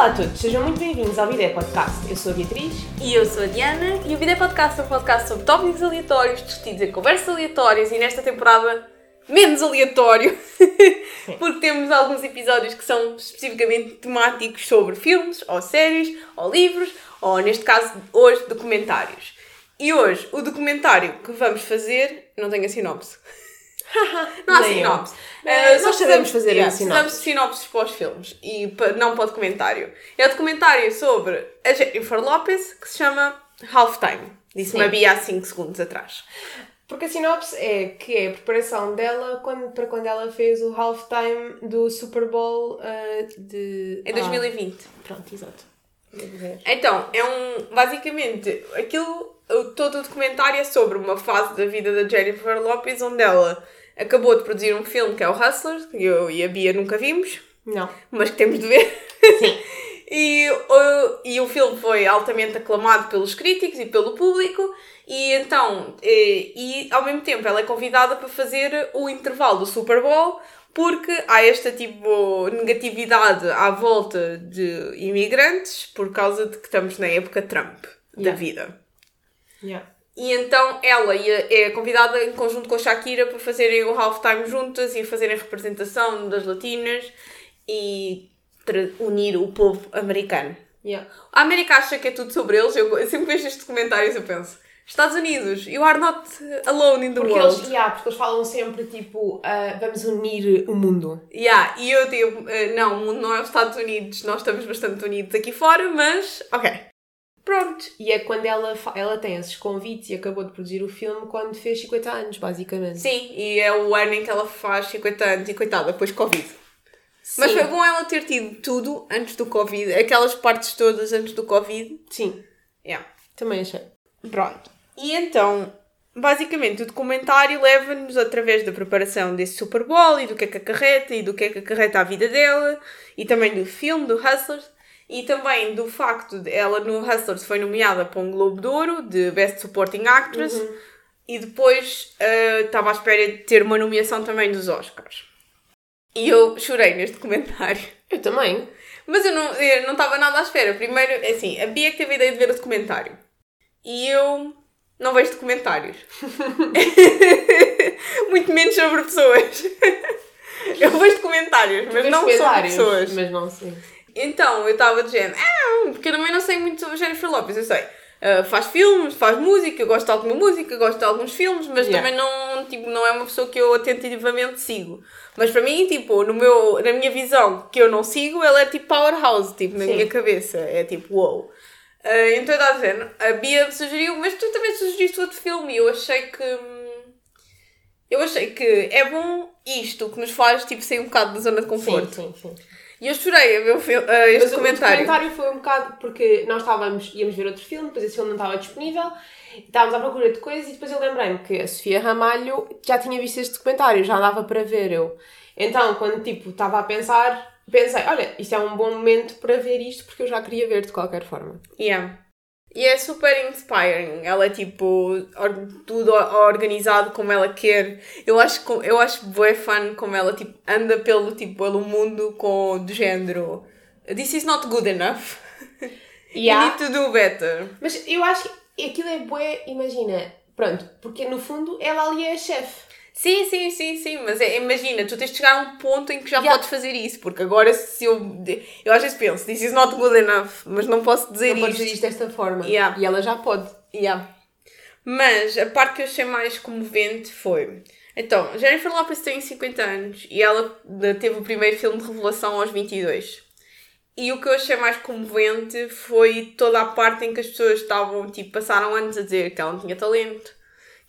Olá a todos, sejam muito bem-vindos ao Vida Podcast. Eu sou a Beatriz. E eu sou a Diana e o Vida Podcast é um podcast sobre tópicos aleatórios, discutidos em conversas aleatórias e nesta temporada menos aleatório, porque temos alguns episódios que são especificamente temáticos sobre filmes, ou séries, ou livros, ou neste caso, hoje, documentários. E hoje, o documentário que vamos fazer, não tem a sinopse. não há Nem sinopse. Uh, nós sabemos fazer yeah, sinopse. Precisamos de sinopses para os filmes e pa- não para o documentário. É o documentário sobre a Jennifer Lopez que se chama Halftime. Disse-me Sim. a Bia há 5 segundos atrás. Porque a sinopse é que é a preparação dela quando, para quando ela fez o halftime do Super Bowl ah, de. Em ah, 2020. pronto, exato. Então, é um. Basicamente, aquilo. Todo o documentário é sobre uma fase da vida da Jennifer Lopez onde ela acabou de produzir um filme que é o Hustlers, que eu e a Bia nunca vimos, Não. mas que temos de ver. Sim. E o, e o filme foi altamente aclamado pelos críticos e pelo público, e então, e, e ao mesmo tempo, ela é convidada para fazer o intervalo do Super Bowl, porque há esta tipo negatividade à volta de imigrantes por causa de que estamos na época Trump da Yeah. vida. Yeah. E então ela é convidada em conjunto com a Shakira para fazerem o halftime juntas e fazerem a representação das latinas e unir o povo americano. Yeah. A América acha que é tudo sobre eles. Eu, eu sempre vejo estes comentários eu penso: Estados Unidos, you are not alone in the Porque world. eles, yeah, porque eles falam sempre tipo, ah, vamos unir o mundo. Yeah, e eu digo: eh, não, o mundo não é os Estados Unidos, nós estamos bastante unidos aqui fora, mas ok. Pronto. E é quando ela, ela tem esses convites e acabou de produzir o filme quando fez 50 anos, basicamente. Sim, e é o ano em que ela faz 50 anos e coitada, depois Covid. Mas Sim. foi bom ela ter tido tudo antes do Covid, aquelas partes todas antes do Covid. Sim, Yeah. também achei. Pronto. E então, basicamente, o documentário leva-nos através da preparação desse Super Bowl e do que é que acarreta e do que é que acarreta a vida dela e também do filme, do Hustlers e também do facto de ela no Hustlers foi nomeada para um Globo de Ouro de Best Supporting Actress e depois eh, estava à espera de ter uma nomeação também dos Oscars. E eu chorei neste documentário. Eu também. Mas eu não eu não estava nada à espera. Primeiro, é assim, a Bia que teve a ideia de ver o documentário. E eu não vejo documentários. Muito menos sobre pessoas. Eu vejo documentários, mas não sobre pessoas. Mas não sei. Então, eu estava dizendo, ah, porque eu também não sei muito sobre Jennifer Lopez, eu sei. ah, faz filmes, faz música, eu gosto de alguma música, gosto de alguns filmes, mas Yeah. também não, tipo, não é uma pessoa que eu atentativamente sigo. Mas para mim, tipo, no meu, na minha visão, que eu não sigo, ela é tipo powerhouse, tipo, na Sim. minha cabeça. É tipo, wow. Ah, então eu estava dizendo, a Bia sugeriu, mas tu também sugeriste outro filme e eu achei que. Eu achei que é bom isto, que nos faz tipo, sair um bocado da zona de conforto. Sim, sim, sim. E eu chorei a ver o fil- ah, este Mas o- comentário. O documentário foi um bocado porque nós estávamos, íamos ver outro filme, depois esse filme não estava disponível, estávamos à procura de coisas e depois eu lembrei-me que a Sofia Ramalho já tinha visto este documentário, já dava para ver eu. Então, quando tipo estava a pensar, pensei, olha, isto é um bom momento para ver isto porque eu já queria ver de qualquer forma. Yeah. E é super inspiring. Ela é tipo tudo organizado como ela quer. Eu acho eu acho bué fun como ela tipo anda pelo tipo pelo mundo com do género. This is not good enough. You need to do better. Mas eu acho que aquilo é bué, imagina, pronto, porque no fundo ela ali é a chefe. Sim, sim, sim, sim, mas é, imagina, tu tens de chegar a um ponto em que já Yeah. podes fazer isso, porque agora se eu. Eu às vezes penso, this is not good enough, mas não posso dizer Não isto. dizer isto desta forma. Yeah. E ela já pode. Yeah. Mas a parte que eu achei mais comovente foi. Então, Jennifer Lopez tem 50 anos e ela teve o primeiro filme de revelação aos 22. E o que eu achei mais comovente foi toda a parte em que as pessoas estavam, tipo, passaram anos a dizer que ela não tinha talento,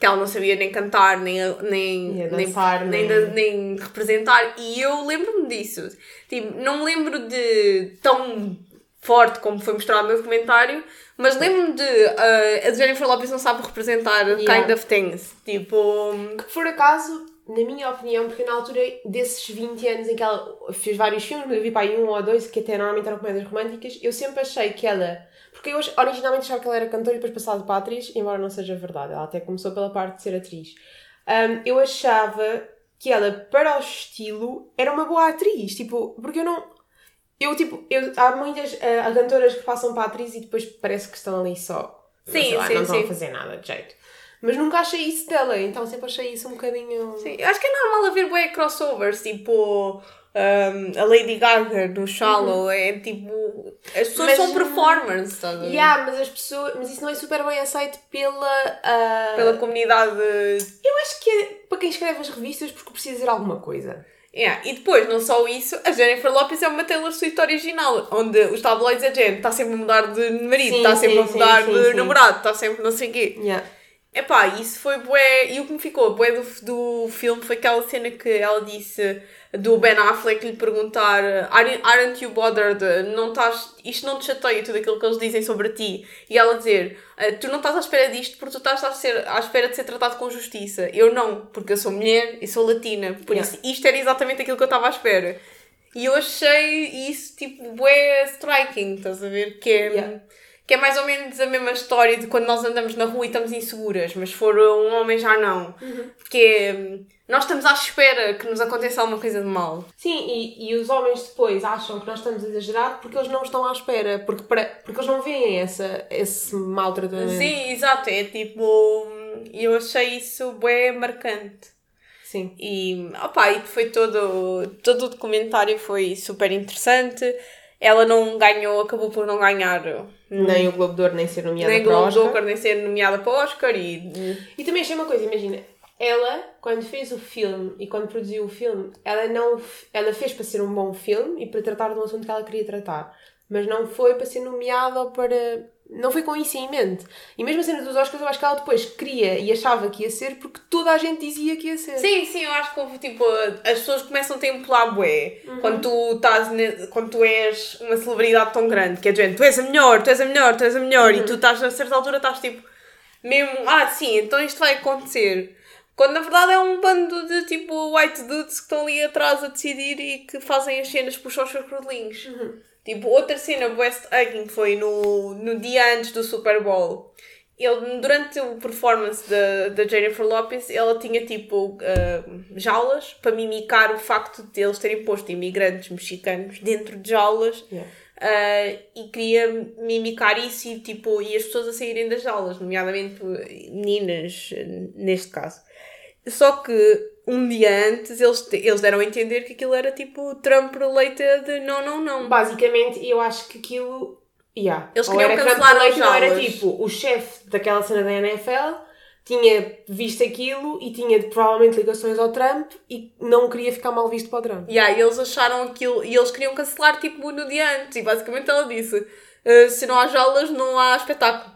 que ela não sabia nem cantar, nem, nem, dançar, nem, nem- nem representar. E eu lembro-me disso. Tipo, não me lembro de tão forte como foi mostrado no documentário, mas lembro-me de uh, a Jennifer Lopez não sabe representar Yeah. kind of things. Tipo, Que por acaso, na minha opinião, porque na altura desses 20 anos em que ela fez vários filmes, eu vi para aí um ou dois que até normalmente eram comédias românticas, eu sempre achei que ela. Porque eu originalmente achava que ela era cantora e depois passado para atriz, embora não seja verdade. Ela até começou pela parte de ser atriz. Um, eu achava que ela, para o estilo, era uma boa atriz. Tipo, porque eu não. Eu, tipo, eu, há muitas uh, cantoras que passam para a atriz e depois parece que estão ali só. Sim, lá, sim, não estão sim. a fazer nada de jeito. Mas nunca achei isso dela, então sempre achei isso um bocadinho. Sim, eu acho que é normal haver bué crossovers, tipo um, a Lady Gaga no Shallow, é tipo. As pessoas Mas, são performers, estás a? Yeah, mas as pessoas. Mas isso não é super bem aceito pela. ah, Pela comunidade. Eu acho que é para quem escreve as revistas porque precisa dizer alguma coisa. Yeah. E depois, não só isso, a Jennifer Lopez é uma Taylor Swift original, onde os tabloides a Jen está sempre a mudar de marido, está sempre sim, a mudar sim, de sim. namorado, está sempre não sei o quê. Yeah. Epá, isso foi bué. E o que me ficou bué do, do filme foi aquela cena que ela disse do Ben Affleck lhe perguntar "Are- Aren't you bothered? Não estás, isto não te chateia tudo aquilo que eles dizem sobre ti? E ela dizer "Ah, Tu não estás à espera disto porque tu estás a ser, à espera de ser tratado com justiça. Eu não, porque eu sou mulher e sou latina. Por Yeah. isso, isto era exatamente aquilo que eu estava à espera. E eu achei isso tipo bué striking, estás a ver? Que é. Yeah. Que é mais ou menos a mesma história de quando nós andamos na rua e estamos inseguras, mas for um homem já não. Porque é, hum, nós estamos à espera que nos aconteça alguma coisa de mal. Sim, e, e os homens depois acham que nós estamos a exagerar porque eles não estão à espera, porque, para, porque eles não veem essa, esse maltratamento. Sim, exato. É tipo. hum, Eu achei isso bem marcante. Sim. E, opa, e foi todo, todo o documentário foi super interessante. Ela não ganhou, acabou por não ganhar Nem o Globo de Ouro, nem ser nomeada nem para o Globo de Oscar. Oscar, nem ser nomeada para o Oscar. E, E também achei uma coisa, imagina, ela, quando fez o filme e quando produziu o filme, ela não ela fez para ser um bom filme e para tratar de um assunto que ela queria tratar, mas não foi para ser nomeada ou para. Não foi com isso em mente. E mesmo a cena dos Oscars, eu acho que ela depois queria e achava que ia ser porque toda a gente dizia que ia ser. Sim, sim, eu acho que houve tipo. As pessoas começam a empolar bué Uhum. quando, tu estás ne- quando tu és uma celebridade tão grande, que é gente, tu és a melhor, tu és a melhor, tu és a melhor, Uhum. e tu estás a certa altura estás tipo, mesmo, ah, sim, então isto vai acontecer. Quando na verdade é um bando de tipo white dudes que estão ali atrás a decidir e que fazem as cenas por os crocodilinhos. Uhum. Tipo, outra cena West Hugging foi no, no dia antes do Super Bowl. Ele, durante a performance da, da Jennifer Lopez, ela tinha tipo ah, jaulas para mimicar o facto de eles terem posto imigrantes mexicanos dentro de jaulas Yeah. ah, e queria mimicar isso e, tipo, e as pessoas a saírem das jaulas, nomeadamente meninas, neste caso. Só que um dia antes eles, eles deram a entender que aquilo era tipo Trump related, não, não, não. Basicamente, eu acho que aquilo. Yeah. Eles queriam cancelar Trump ou era tipo o chefe daquela cena da NFL tinha visto aquilo e tinha provavelmente ligações ao Trump e não queria ficar mal visto para o Trump. Yeah, e eles acharam aquilo e eles queriam cancelar tipo no dia antes. E basicamente ela disse: "Ah, se não há jaulas, não há espetáculo.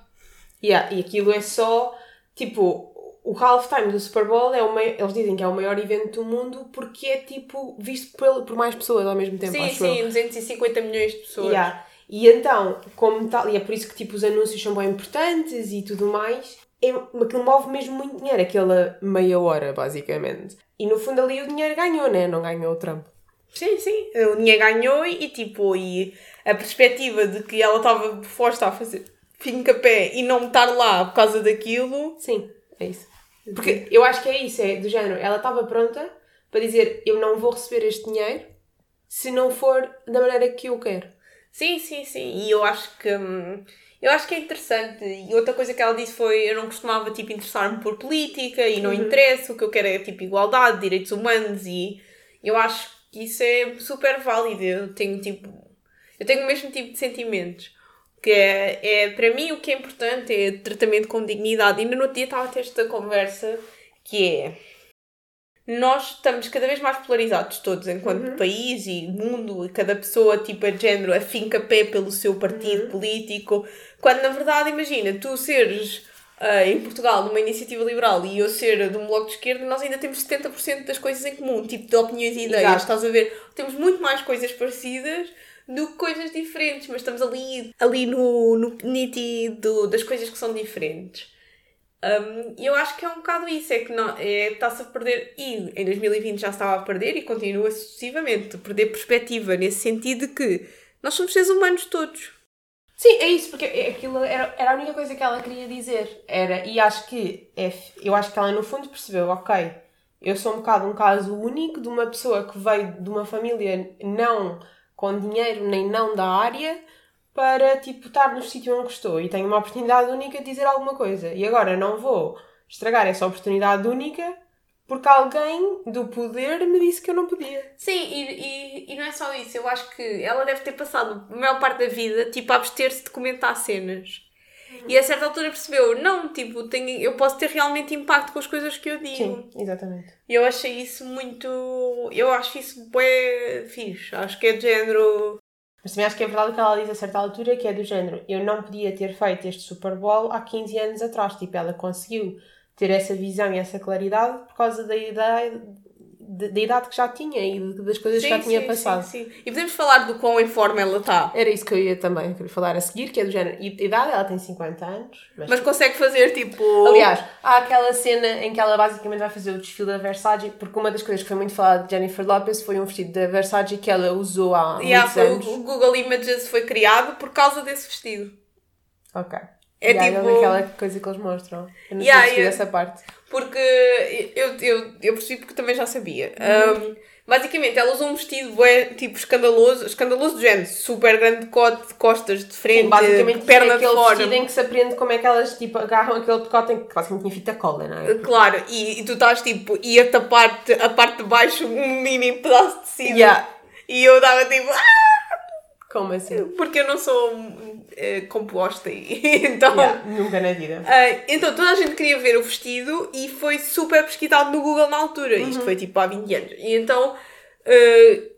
Yeah, e aquilo é só tipo. O halftime do Super Bowl é o eles dizem que é o maior evento do mundo porque é tipo visto por, por mais pessoas ao mesmo tempo. sim, acho eu. sim, 250 milhões de pessoas. Yeah. E então, como tal, e é por isso que tipo, os anúncios são bem importantes e tudo mais, é, aquilo move mesmo muito dinheiro, aquela meia hora, basicamente. E no fundo ali o dinheiro ganhou, né? Não ganhou o Trump. Sim, sim. O Ninha ganhou e tipo, e a perspectiva de que ela estava disposta a fazer fim-capé e não estar lá por causa daquilo. Sim, é isso. Porque eu acho que é isso, é do género, ela estava pronta para dizer eu não vou receber este dinheiro se não for da maneira que eu quero. Sim, sim, sim. E eu acho que. hum, Eu acho que é interessante. E outra coisa que ela disse foi: eu não costumava tipo, interessar-me por política e não interessa, o que eu quero é tipo igualdade, direitos humanos e eu acho que isso é super válido. Eu tenho tipo. Eu tenho o mesmo tipo de sentimentos. Que é, é para mim o que é importante é tratamento com dignidade. Ainda no outro dia estava a ter esta conversa que é nós estamos cada vez mais polarizados todos enquanto país e mundo e cada pessoa tipo a género afinca pé pelo seu partido político quando na verdade imagina tu seres ah, em Portugal numa iniciativa liberal e eu ser de um bloco de esquerda nós ainda temos 70% das coisas em comum tipo de opiniões e ideias Exato. estás a ver temos muito mais coisas parecidas do que coisas diferentes mas estamos ali ali no, no nítido das coisas que são diferentes um, eu acho que é um bocado isso, é que é, está-se a perder, e em 2020 já estava a perder e continua sucessivamente, a perder perspectiva, nesse sentido de que nós somos seres humanos todos. Sim, é isso, porque aquilo era, era a única coisa que ela queria dizer. Era, e acho que é, eu acho que ela no fundo percebeu, ok, eu sou um bocado um caso único de uma pessoa que veio de uma família não com dinheiro nem não da área para tipo estar no sítio onde estou e tenho uma oportunidade única de dizer alguma coisa. E agora não vou estragar essa oportunidade única porque alguém do poder me disse que eu não podia. Sim, e, e, e não é só isso. Eu acho que ela deve ter passado a maior parte da vida tipo a abster-se de comentar cenas. E a certa altura percebeu, não, tipo, tenho, eu posso ter realmente impacto com as coisas que eu digo. Sim, exatamente. E eu achei isso muito. Eu acho isso bem fixe. Acho que é de género. Mas também acho que é verdade o que ela diz a certa altura, que é do género, eu não podia ter feito este Super Bowl há 15 anos atrás. Tipo, ela conseguiu ter essa visão e essa claridade por causa da ideia da, da idade que já tinha e das coisas Sim, que já tinha sim, passado. sim, sim. E podemos falar do quão em forma ela está. Era isso que eu ia também querer falar a seguir, que é do género. E idade, ela tem 50 anos. Mas, Mas consegue fazer tipo. aliás, há aquela cena em que ela basicamente vai fazer o desfile da Versace, porque uma das coisas que foi muito falada de Jennifer Lopez foi um vestido da Versace que ela usou há Yeah, muitos foi- anos. o Google Images foi criado por causa desse vestido. Ok. É Yeah, tipo- aquela coisa que eles mostram. Eu não Yeah, se yeah. essa parte. Porque eu, eu, eu percebi porque também já sabia. Um, basicamente, ela usou um vestido bué, tipo escandaloso, escandaloso do género, super grande decote, costas de frente, Sim, basicamente perna é de aquele fora. vestido em que se aprende como é que elas tipo, agarram aquele decote em que basicamente tinha fita cola, não é? Claro, e, e tu estás tipo, e a tapar a parte de baixo um mini pedaço de tecido. Yeah. E eu dava tipo, ah! Como assim? porque eu não sou eh, composta e então. Yeah, nunca na vida. Ah, então toda a gente queria ver o vestido e foi super pesquisado no Google na altura. Uhum. Isto foi tipo há 20 anos. E então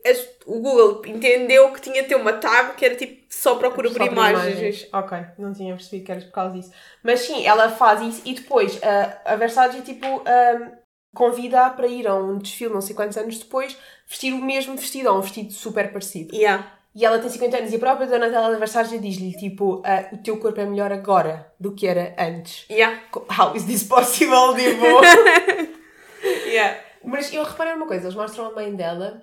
as- o Google entendeu que tinha de ter uma tab que era tipo só procura por Só imagens. Ok, não tinha percebido que era por causa disso. Mas sim, ela faz isso e depois a, Versace tipo ahm, convida-a para ir a um desfile não sei quantos anos depois vestir o mesmo vestido, ou um vestido super parecido. Yeah. E ela tem 50 anos e a própria dona dela da Versace diz-lhe tipo ah, o teu corpo é melhor agora do que era antes. Yeah. How is this possible? Tipo... Yeah. Mas eu reparei uma coisa, eles mostram a mãe dela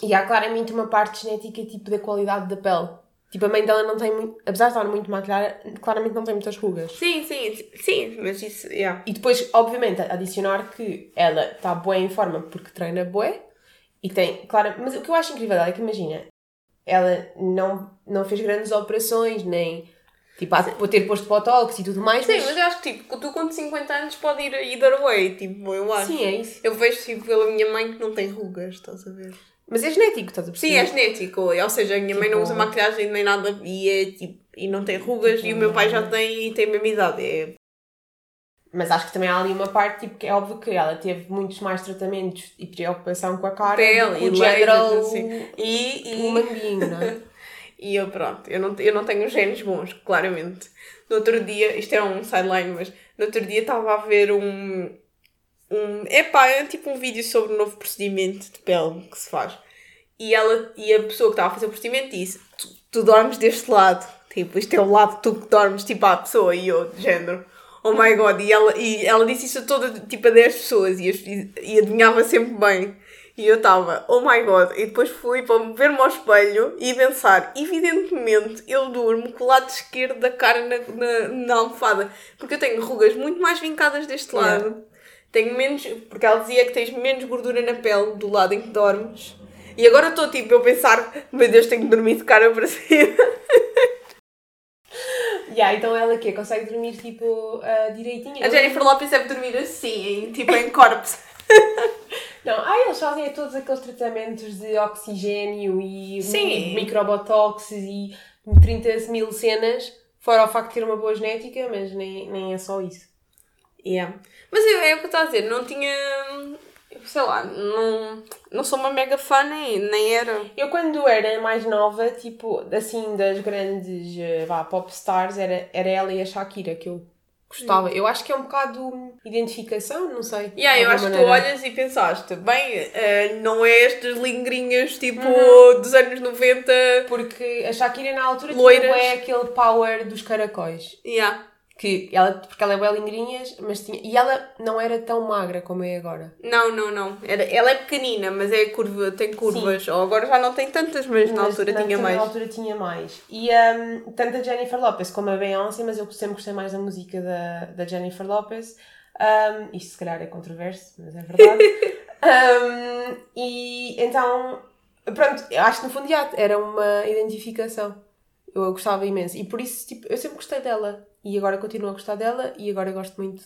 e há claramente uma parte genética tipo da qualidade da pele. Tipo, a mãe dela não tem muito, apesar de estar muito maquilhada, claramente não tem muitas rugas. Sim, sim, sim, mas isso, yeah. E depois, obviamente, adicionar que ela está boa em forma porque treina bué e tem, claro, mas o que eu acho incrível dela é que imagina, ela não, não fez grandes operações, nem tipo, há de ter posto botox e tudo mais, Sim, mas, mas eu acho que tipo, tu com 50 anos pode ir either way, tipo, eu acho. sim, é isso. Eu vejo tipo pela minha mãe que não tem rugas, estás a ver? Mas é genético, estás a perceber? Sim, é genético. Ou seja, a minha mãe não Tipo- usa maquilhagem nem nada e, é, tipo, e não tem rugas e o meu pai já tem e tem a mesma idade. É... Mas acho que também há ali uma parte, tipo, que é óbvio que ela teve muitos mais tratamentos e preocupação com a cara Pele e o general lasers, assim. E, e, humaninho, não é? e eu, pronto, eu não, eu não tenho genes bons, claramente. No outro dia, isto é um sideline, mas no outro dia estava a ver um. um epá, é tipo um vídeo sobre o novo procedimento de pele que se faz. E, ela, e a pessoa que estava a fazer o procedimento disse: tu, tu dormes deste lado, tipo, isto é o lado que tu que dormes, tipo, à pessoa, e eu, de género. Oh my god, e ela, e ela disse isso a toda, tipo, a 10 pessoas e, e, adivinhava sempre bem. E eu estava, oh my god, e depois fui para me ver-me ao espelho e pensar, evidentemente eu durmo com o lado esquerdo da cara na, na, na almofada, porque eu tenho rugas muito mais vincadas deste Yeah. lado. Tenho menos, porque ela dizia que tens menos gordura na pele do lado em que dormes. E agora estou tipo eu pensar, meu Deus, tenho que dormir de cara para cima. Yeah, então ela quê? Consegue dormir, tipo, ah, direitinho? A Jennifer Lopez deve dormir assim, em, tipo em corpos. Não, ah, eles fazem todos aqueles tratamentos de oxigênio e Sim. microbotox e 30 mil cenas, fora o facto de ter uma boa genética, mas nem, nem é só isso. Yeah. Mas eu, é o que eu estou a dizer, não tinha. Sei lá, não, não sou uma mega fã nem, nem era. Eu quando era mais nova, tipo, assim, das grandes eh, vá, pop stars, era, era ela e a Shakira que eu gostava. Eu acho que é um bocado hum, identificação, não sei. Yeah, eu acho alguma que tu maneira. olhas e pensaste, bem, eh, não é estas lingrinhas tipo Uhum. dos anos 90. Porque a Shakira na altura Loiras. bué aquele power dos caracóis. Yeah. Que ela, porque ela é bem lingrinhas, mas tinha... E ela não era tão magra como é agora. Não, não, não. Era, ela é pequenina, mas é curva, tem curvas. Ou agora já não tem tantas, mas, na Mas altura tinha na mais. altura tinha mais. E hum, tanto a Jennifer Lopez como a Beyoncé, mas eu sempre gostei mais da música da, da Jennifer Lopez. Um, isto se calhar é controverso, mas é verdade. Um, e então Pronto, eu acho que no fundo já era uma identificação. Eu gostava imenso. E por isso, tipo, eu sempre gostei dela. E agora continuo a gostar dela e agora gosto muito,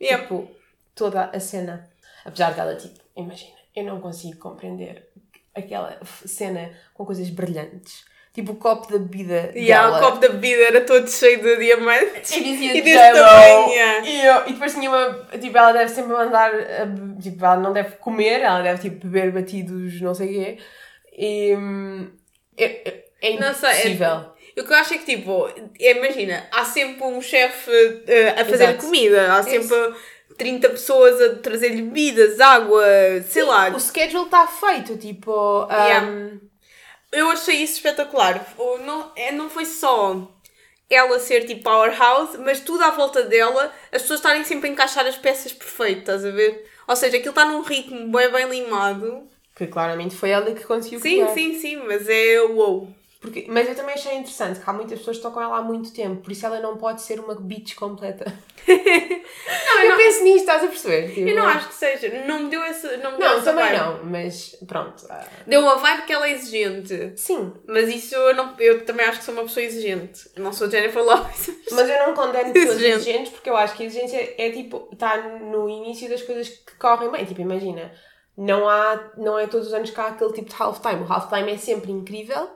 Yeah. tipo, toda a cena. Apesar dela, tipo, imagina, eu não consigo compreender aquela cena com coisas brilhantes. Tipo o copo da bebida E yeah, o copo da bebida era todo cheio de diamantes. E dizia E desse tamanho, yeah. E, eu- e depois tinha uma. Tipo, ela deve sempre mandar. a be- Tipo, ela não deve comer, ela deve tipo beber batidos, não sei o quê. E. hum, É, é, é Não sei, é- O que eu acho é que, tipo, é, imagina, há sempre um chefe eh, a fazer Exato. comida, há sempre 30 pessoas a trazer-lhe bebidas, água, sei lá. O schedule está feito, tipo. Yeah. hum, Eu achei isso espetacular. Não, é, não foi só ela ser tipo powerhouse, mas tudo à volta dela, as pessoas estarem sempre a encaixar as peças perfeitas, estás a ver? Ou seja, aquilo está num ritmo bem, bem limado. Que claramente foi ela que conseguiu Sim, criar. sim, sim, mas é wow. Porque, mas eu também achei interessante que há muitas pessoas que estão com ela há muito tempo, por isso ela não pode ser uma bitch completa. não, eu penso nisto, estás a perceber? Tipo, Eu não acho que seja, não me deu essa. Não, me Não, também vibe. não, mas pronto. ah, Deu uma vibe que ela é exigente. sim, Mas isso eu, não, eu também acho que sou uma pessoa exigente. Eu não sou Jennifer Lopez. Mas eu não condeno pessoas Exigente. exigentes porque eu acho que a exigência é tipo, está no início das coisas que correm bem. Tipo, imagina, não, há, não é todos os anos que há aquele tipo de halftime. O halftime é sempre incrível,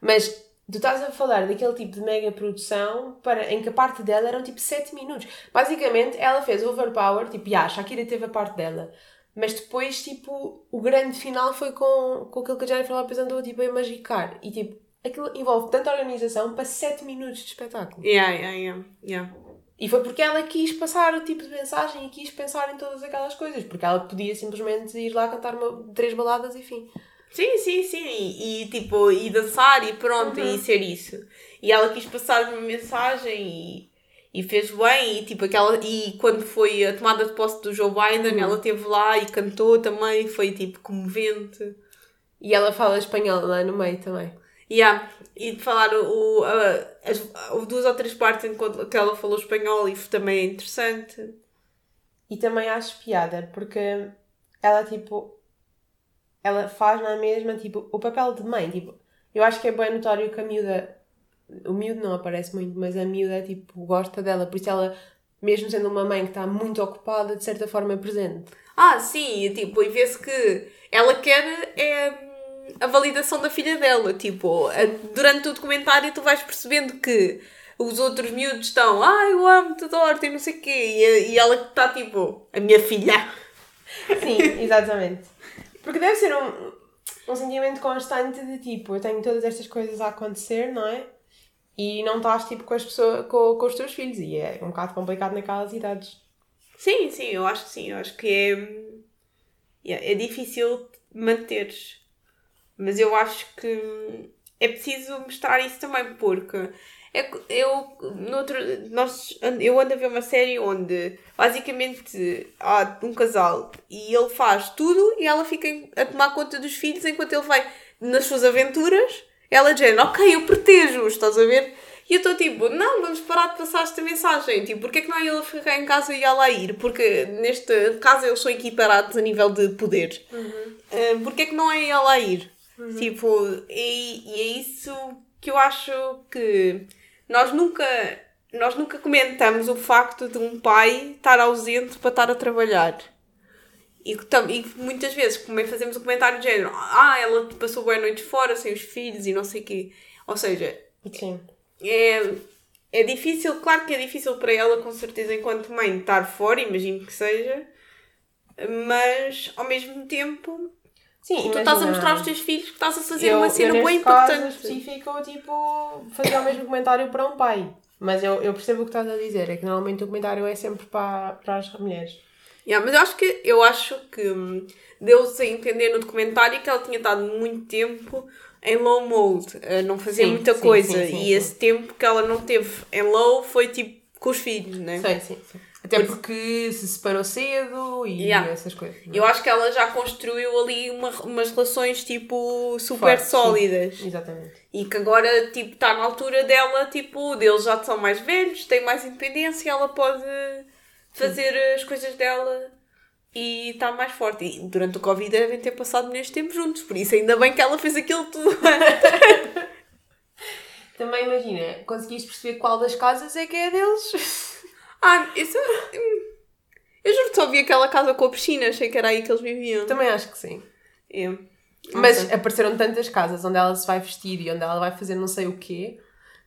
mas tu estás a falar daquele tipo de mega produção para, em que a parte dela eram tipo 7 minutos. Basicamente, ela fez overpower, tipo, a Shakira teve a parte dela. Mas depois, tipo, o grande final foi com, com aquilo que a Jennifer Lopez andou tipo, a magicar. E tipo, aquilo envolve tanta organização para 7 minutos de espetáculo. Yeah, yeah, yeah. yeah. E foi porque ela quis passar o tipo de mensagem e quis pensar em todas aquelas coisas. Porque ela podia simplesmente ir lá cantar uma, três baladas e fim. Sim, sim, sim. E, e, tipo, e dançar e pronto, Uhum. e ser isso. E ela quis passar uma mensagem e, e fez bem. E, tipo, aquela, e quando foi a tomada de posse do Joe Biden, Uhum. ela esteve lá e cantou também. Foi tipo comovente. E ela fala espanhol lá no meio também. Yeah. E de falar o, a- as, houve duas ou três partes em que ela falou espanhol e também é interessante. E também acho piada porque ela, tipo, ela faz na mesma, tipo, o papel de mãe. Tipo, eu acho que é bem notório que a miúda, o miúdo não aparece muito, mas a miúda, tipo, gosta dela. Por isso ela, mesmo sendo uma mãe que está muito ocupada, de certa forma é presente. Ah, sim, e, tipo, e vê-se que ela quer é, a validação da filha dela. Tipo, a- durante o documentário tu vais percebendo que os outros miúdos estão, ah, eu amo-te, adoro-te e não sei o quê. E, e ela que está tipo, a minha filha. Sim, exatamente. Porque deve ser um, um sentimento constante de tipo, eu tenho todas estas coisas a acontecer, não é? E não estás tipo com as pessoas, com, com os teus filhos. E é um bocado complicado naquelas idades. Sim, sim, eu acho que sim. Eu acho que é, yeah, é difícil manteres. Mas eu acho que é preciso mostrar isso também, porque é, eu, no outro, nós, eu ando a ver uma série onde basicamente há um casal e ele faz tudo e ela fica a tomar conta dos filhos enquanto ele vai nas suas aventuras. Ela diz, ok, eu protejo-os, estás a ver? E eu estou tipo, não, vamos parar de passar esta mensagem. Tipo, porque é que não é ele ficar em casa e ela ir? Porque neste caso eles são equiparados a nível de poder. Uh, porque é que não é ela a ir? Tipo, e, e é isso que eu acho que nós nunca, nós nunca comentamos o facto de um pai estar ausente para estar a trabalhar. E, e muitas vezes também fazemos um comentário de género, ah, ela passou boa noite fora sem os filhos e não sei o quê. Ou seja, Sim. é, é difícil, claro que é difícil para ela, com certeza, enquanto mãe, estar fora, imagino que seja, mas ao mesmo tempo Sim, tu estás a mostrar aos teus filhos que estás a fazer eu, uma cena neste bem caso importante. específico, tipo, fazia o mesmo comentário para um pai. Mas eu, eu percebo o que estás a dizer. É que normalmente o comentário é sempre para, para as mulheres. Yeah, mas eu acho que, eu acho que hum, deu-se a entender no documentário que ela tinha estado muito tempo em low mode, a não fazer Sim, muita sim, coisa. sim, sim, e esse tempo que ela não teve em low foi tipo com os filhos, né? Sim, sim, sim. Até porque se separou cedo e Yeah. essas coisas. é? Eu acho que ela já construiu ali uma, umas relações tipo super Fortes, sim. sólidas. Exatamente. E que agora tipo está na altura dela, tipo, deles já são mais velhos, têm mais independência, ela pode fazer as coisas dela e está mais forte. E durante o Covid devem ter passado neste tempo juntos, por isso ainda bem que ela fez aquilo tudo. Também imagina, conseguiste perceber qual das casas é que é deles? Ah, isso. Eu juro que só vi aquela casa com a piscina, achei que era aí que eles viviam. Também acho que sim. É. Mas apareceram tantas casas onde ela se vai vestir e onde ela vai fazer não sei o quê,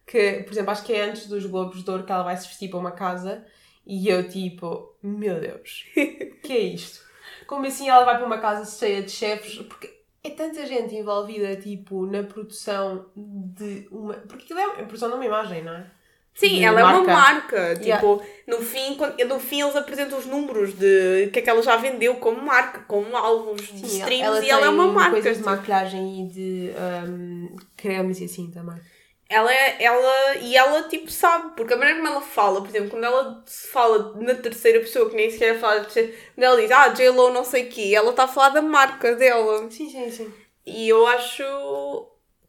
que, por exemplo, acho que é antes dos Globos de Ouro que ela vai se vestir para uma casa e eu tipo, meu Deus, que é isto? Como assim ela vai para uma casa cheia de chefes? Porque é tanta gente envolvida, tipo, na produção de uma... Porque aquilo é a produção de uma imagem, não é? Sim, de ela é uma marca. marca. Tipo, no, fim, quando, no fim eles apresentam os números de que é que ela já vendeu como marca, como alvos de Sim, streams ela e ela é uma marca. coisas de tipo. maquilhagem e de um, cremes e assim também. Ela, é- ela, e ela, tipo, sabe, porque a maneira como ela fala, por exemplo, quando ela se fala na terceira pessoa, que nem sequer fala, de terceira- quando ela diz, ah, J-Lo não sei o quê, ela está a falar da marca dela. Sim, sim, sim. E eu acho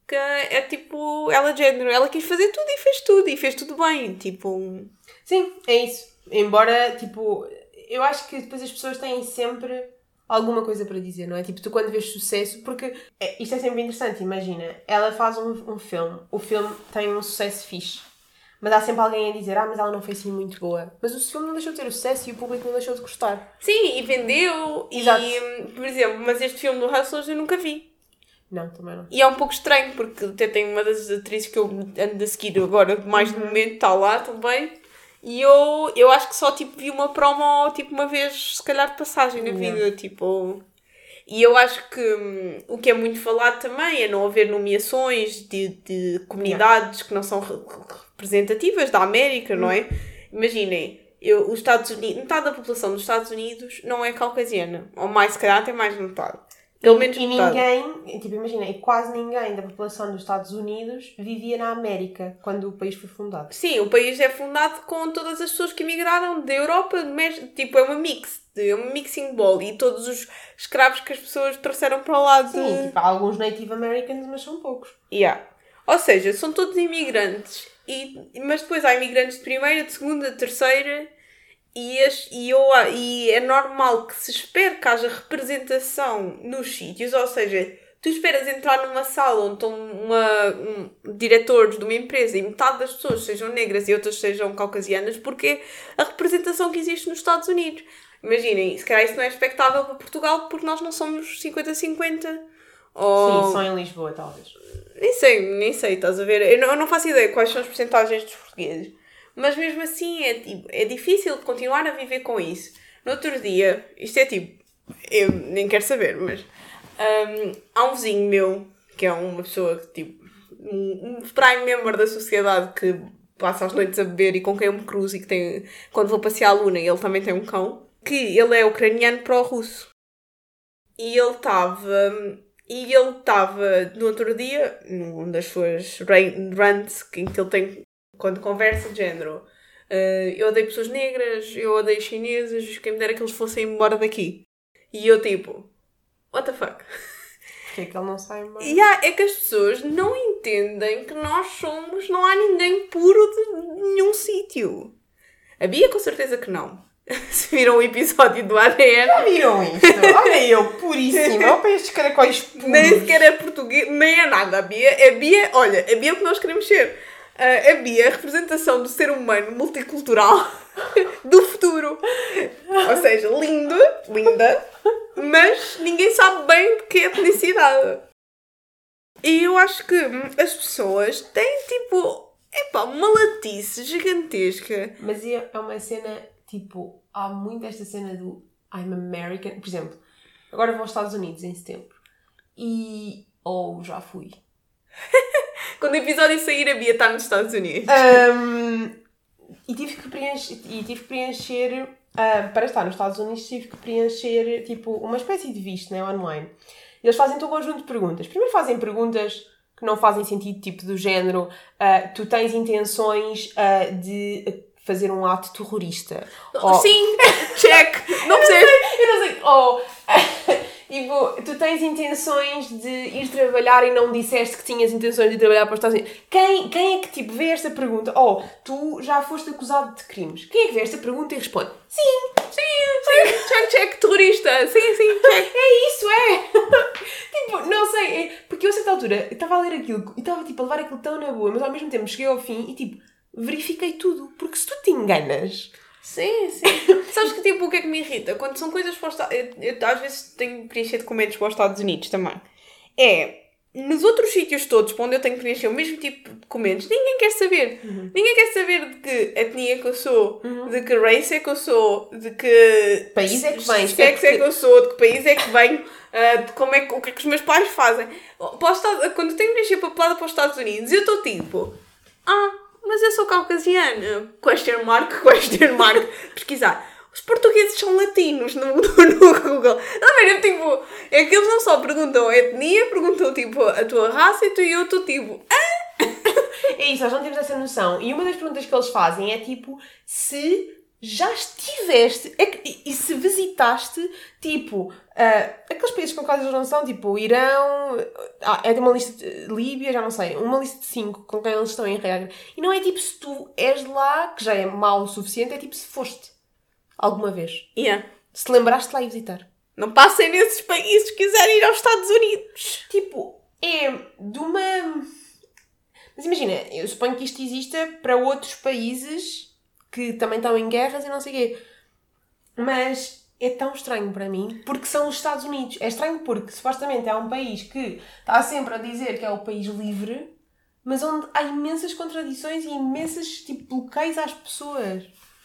que é tipo, ela de género, ela quis fazer tudo e fez tudo, e fez tudo bem, tipo... Sim, é isso. Embora, tipo, eu acho que depois as pessoas têm sempre alguma coisa para dizer, não é? Tipo, tu quando vês sucesso, porque é, isto é sempre interessante, imagina, ela faz um, um filme, o filme tem um sucesso fixe, mas há sempre alguém a dizer, ah, mas ela não foi assim muito boa. Mas o filme não deixou de ter o sucesso e o público não deixou de gostar. Sim, e vendeu, Exato. e, por exemplo, mas este filme do Hustlers eu nunca vi. Não, também não. E é um pouco estranho, porque até tem uma das atrizes que eu ando a seguir agora, mais de momento, está lá também. E eu, eu acho que só tipo, vi uma promo tipo, uma vez, se calhar, de passagem na Yeah. vida. Tipo... E eu acho que hum, o que é muito falado também é não haver nomeações de, de comunidades que não são re- representativas da América, não é? Imaginem, eu, os Estados Unidos, metade da população dos Estados Unidos não é caucasiana. Ou mais, se calhar, até mais de metade. Pelo menos E metade. ninguém, tipo, imagina, e quase ninguém da população dos Estados Unidos vivia na América quando o país foi fundado. Sim, o país é fundado com todas as pessoas que emigraram da Europa, Mes- tipo, é uma mix, é uma mixing bowl e todos os escravos que as pessoas trouxeram para lá de... Sim, tipo, há alguns Native Americans, mas são poucos. Yeah. Ou seja, são todos imigrantes, e, mas depois há imigrantes de primeira, de segunda, de terceira, e, as, e, eu, e é normal que se espere que haja representação nos sítios, ou seja, tu esperas entrar numa sala onde estão uma, um, diretores de uma empresa e metade das pessoas sejam negras e outras sejam caucasianas, porque é a representação que existe nos Estados Unidos. Imaginem, se calhar isso não é expectável para Portugal porque nós não somos 50-50. Ou... Sim, só em Lisboa, talvez. Nem sei, nem sei, estás a ver? Eu não, eu não faço ideia quais são as porcentagens dos portugueses. Mas mesmo assim é, tipo, é difícil continuar a viver com isso. No outro dia, isto é tipo, eu nem quero saber, mas hum, há um vizinho meu, que é uma pessoa que tipo, um, um prime member da sociedade que passa as noites a beber e com quem eu me cruzo e que tem, quando vou passear a Luna, ele também tem um cão, que ele é ucraniano pró-russo. E ele estava. E ele estava no outro dia, numa das suas que- em que ele tem quando conversa de género. eh, eu odeio pessoas negras, eu odeio chineses, quem me dera que eles fossem embora daqui. E eu tipo, what the fuck? Porque é que ele não sai mais? E há, é que as pessoas não entendem que nós somos, não há ninguém puro de nenhum sítio. A Bia com certeza que não. Se viram o episódio do ADN, Viram isto? Olha eu, puríssima. Olha para estes caracóis puros. nem sequer é português, nem é nada. A Bia, a Bia, olha, a Bia é o que nós queremos ser. Ah, a Bia é a representação do ser humano multicultural do futuro. Ou seja, lindo, linda, mas ninguém sabe bem de que etnicidade. E eu acho que hum, as pessoas têm tipo, epá, uma latice gigantesca. Mas é é uma cena, tipo, há muito esta cena do I'm American. Por exemplo, agora vou aos Estados Unidos em setembro. E. Ou já fui. Quando o episódio sair, a Bia está nos Estados Unidos. Ahm, e tive que preencher. E tive que preencher ah, para estar nos Estados Unidos, tive que preencher tipo uma espécie de visto né, online. E eles fazem todo um conjunto de perguntas. Primeiro fazem perguntas que não fazem sentido, tipo do género: ah, tu tens intenções ah, de fazer um ato terrorista? Ou- Sim, check. Não percebes? Eu não sei. Ou. Tipo, tu tens intenções de ir trabalhar e não disseste que tinhas intenções de ir trabalhar para os Estados Unidos. Quem, quem é que tipo, vê esta pergunta? Oh, tu já foste acusado de crimes. Quem é que vê esta pergunta e responde? Sim, sim, sim, check, check, terrorista. Sim, sim, check. É isso, é. tipo, não sei. É, porque eu a certa altura estava a ler aquilo e estava tipo, a levar aquilo tão na boa, mas ao mesmo tempo cheguei ao fim e tipo, verifiquei tudo. Porque se tu te enganas Sim, sim. Sabes que tipo, o que é que me irrita? Quando são coisas para os Estados eu, eu, às vezes tenho que preencher documentos para os Estados Unidos também. É, nos outros sítios todos para onde eu tenho que preencher o mesmo tipo de documentos, ninguém quer saber. Uhum. Ninguém quer saber de que etnia que eu sou, uhum. de que race é que eu sou, de que país é que vem, sexo é, é que eu sou, de que país é que venho, uh, de como é que, o que é que os meus pais fazem. Para quando eu tenho que preencher papelada para os Estados Unidos, eu estou tipo, ah, mas eu sou caucasiana. Question mark, question mark. Pesquisar. Os portugueses são latinos no, no, no Google. Não, é tipo, é que eles não só perguntam a etnia, perguntam tipo a tua raça e tu e eu estou tipo. Ah? É isso, nós não temos essa noção. E uma das perguntas que eles fazem é tipo se já estiveste é que, e, se visitaste tipo uh, aqueles países com quais eles não são, tipo o Irão, uh, é de uma lista de Líbia, já não sei, uma lista de cinco com quem eles estão em regra. E não é tipo se tu és lá, que já é mau o suficiente, é tipo se foste alguma vez. Yeah. Se lembraste lá ir visitar. Não passem nesses países se quiserem ir aos Estados Unidos. Tipo, é de uma. Mas imagina, eu suponho que isto exista para outros países que também estão em guerras e não sei o quê. Mas é tão estranho para mim, porque são os Estados Unidos. É estranho porque supostamente é um país que está sempre a dizer que é o país livre, mas onde há imensas contradições e imensas tipo, bloqueios às pessoas.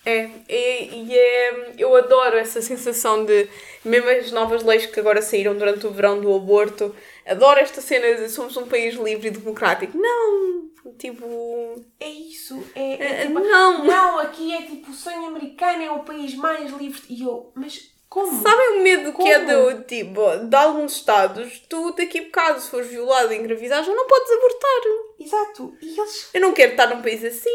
É, e, é, eu adoro essa sensação de, mesmo as novas leis que agora saíram durante o verão do aborto, adoro esta cena de somos um país livre e democrático. Não, Tipo. É isso. É, é uh, tipo, não. Não, aqui é tipo o sonho americano, é o país mais livre. E eu, mas como? Sabem o medo Como? que é do tipo, de alguns estados, tu daqui a bocado, se fores violado e engravidar, já não podes abortar. Exato. E eles. Eu não quero estar num país assim.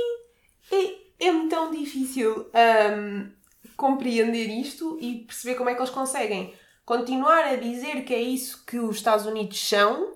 É, é tão difícil um, compreender isto e perceber como é que eles conseguem continuar a dizer que é isso que os Estados Unidos são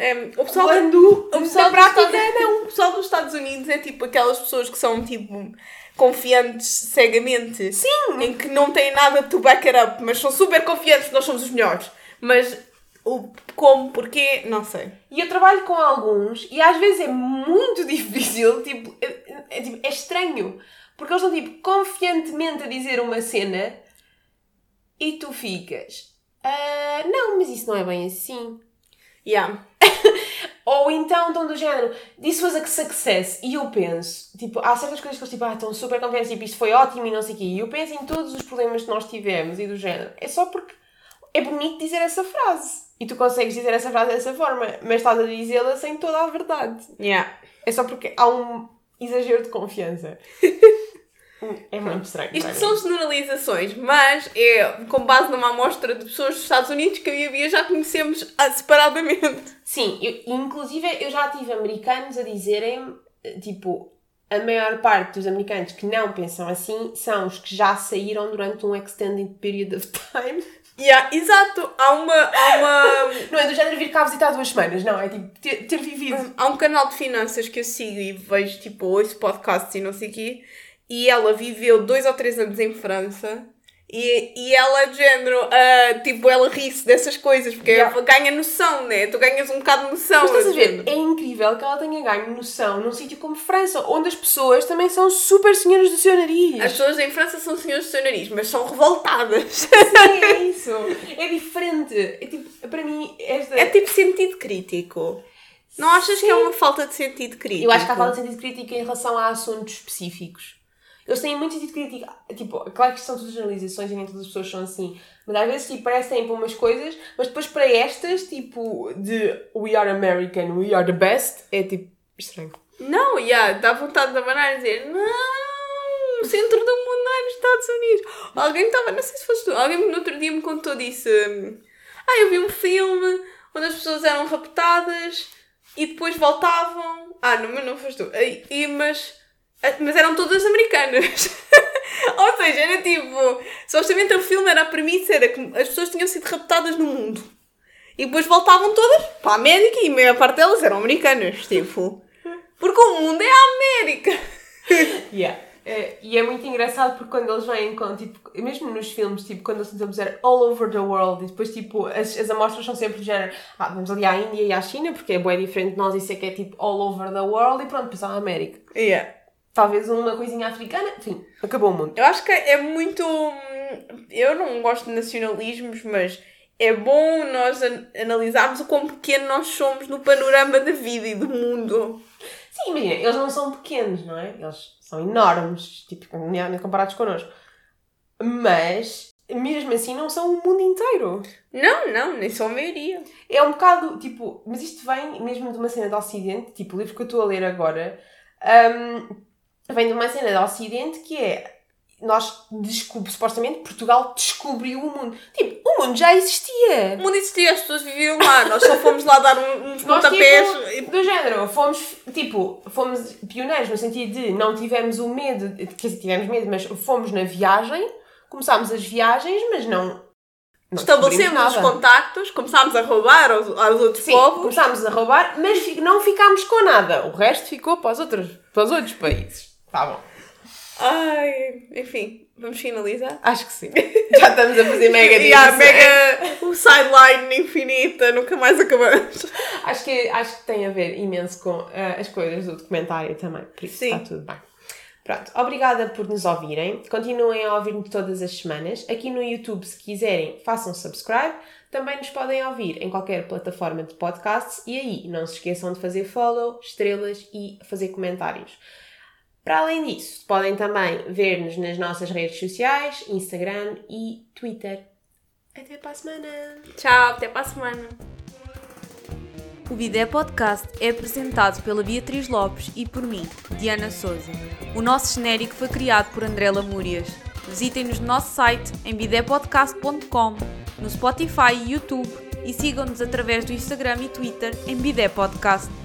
é, o pessoal Quando o pessoal prática Estados, não. O pessoal dos Estados Unidos é tipo aquelas pessoas que são tipo confiantes cegamente. Sim! Em que não têm nada to back it up, mas são super confiantes que nós somos os melhores. Mas o como, porquê, não sei. E eu trabalho com alguns e às vezes é muito difícil, tipo, é, é, tipo, é estranho. Porque eles estão tipo confiantemente a dizer uma cena e tu ficas. Uh, não, mas isso não é bem assim. Yeah. Ou então estão do género, this was a success. E eu penso, tipo, há certas coisas que eles tipo, ah, estão super confiantes, tipo, isto foi ótimo e não sei o quê. E eu penso em todos os problemas que nós tivemos e do género. É só porque é bonito dizer essa frase. E tu consegues dizer essa frase dessa forma, mas estás a dizê-la sem toda a verdade. Yeah. É só porque há um exagero de confiança. É muito estranho. Isto são generalizações, mas é com base numa amostra de pessoas dos Estados Unidos que eu e a Bia já conhecemos separadamente. Sim, eu, inclusive eu já tive americanos a dizerem, tipo, a maior parte dos americanos que não pensam assim são os que já saíram durante um extended period of time. Yeah, exato, há uma, há uma. Não é do género vir cá visitar duas semanas, não, é tipo ter, ter vivido. Há um canal de finanças que eu sigo e vejo tipo, ouço podcasts e não sei o quê e ela viveu dois ou três anos em França. E, e ela, de género, uh, tipo, ela ri-se dessas coisas, porque yeah. ganha noção, né? Tu ganhas um bocado de noção. Mas estás a ver, é incrível que ela tenha ganho noção num sítio como França, onde as pessoas também são super senhoras do seu nariz. As pessoas em França são senhoras do seu nariz, mas são revoltadas. Sim, é isso. É diferente. É tipo, para mim, esta... É tipo sentido crítico. Não achas Sim. que é uma falta de sentido crítico? Eu acho que há falta de sentido crítico em relação a assuntos específicos. Eles têm muito sentido crítico. Tipo, claro que são todas generalizações e nem todas as pessoas são assim. Mas às vezes, tipo, parecem para umas coisas, mas depois para estas, tipo, de We are American, we are the best, é tipo estranho. Não, yeah, dá vontade de abanar e dizer não, o centro do mundo não é nos Estados Unidos. Alguém estava, não sei se foste tu, alguém no outro dia me contou disse ah, eu vi um filme onde as pessoas eram raptadas e depois voltavam. Ah, não, mas não foste tu. E, mas mas eram todas americanas. Ou seja, era tipo. Supostamente o filme era a premissa, era que as pessoas tinham sido raptadas no mundo. E depois voltavam todas para a América e a maior parte delas eram americanas. Tipo. Porque o mundo é a América. Yeah. É, e é muito engraçado porque quando eles vêm com, tipo, mesmo nos filmes, tipo, quando eles tentam dizer all over the world, e depois, tipo, as, as amostras são sempre do género, ah, vamos ali à Índia e à China, porque é bem diferente de nós, isso é que é tipo all over the world, e pronto, depois à América. Yeah. Talvez uma coisinha africana, enfim, acabou o mundo. Eu acho que é muito. hum, Eu não gosto de nacionalismos, mas é bom nós an- analisarmos o quão pequeno nós somos no panorama da vida e do mundo. Sim, imagina, eles não são pequenos, não é? Eles são enormes, tipo, nem comparados connosco. Mas, mesmo assim, não são o mundo inteiro. Não, não, nem só a maioria. É um bocado, tipo, mas isto vem mesmo de uma cena do Ocidente, tipo, o livro que eu estou a ler agora, hum, vem de uma cena do Ocidente que é, nós, descob supostamente, Portugal descobriu o mundo. Tipo, o mundo já O existia. mundo existia, as pessoas viviam lá, nós só fomos lá dar um- uns Nós, pontapés. tipo, do género, fomos, tipo, fomos pioneiros no sentido de não tivemos o medo, quer dizer, tivemos medo, mas fomos na viagem, começámos as viagens, mas não... não Estabelecemos descobrimos os contactos, começámos a roubar aos, aos outros Sim, povos. começámos a roubar, mas não ficámos com nada. O resto ficou para os outros, para os outros países. Tá bom. Ai, enfim, vamos finalizar. Acho que sim. Já estamos a fazer mega E a digressões. mega o sideline infinita, nunca mais acabamos. Acho que, acho que tem a ver imenso com eh, as coisas do documentário também. Por isso Sim. está tudo bem. Pronto, obrigada por nos ouvirem. Continuem a ouvir-nos todas as semanas. Aqui no YouTube, se quiserem, façam subscribe. Também nos podem ouvir em qualquer plataforma de podcasts. E aí, não se esqueçam de fazer follow, estrelas e fazer comentários. Para além disso, podem também ver-nos nas nossas redes sociais, Instagram e Twitter. Até para a semana! Tchau, até para a semana. O Bidé Podcast é apresentado pela Beatriz Lopes e por mim, Diana Souza. O nosso genérico foi criado por André Lamúrias. Visitem-nos no nosso site em bidépodcast.com, no Spotify e YouTube e sigam-nos através do Instagram e Twitter em Bidé Podcast.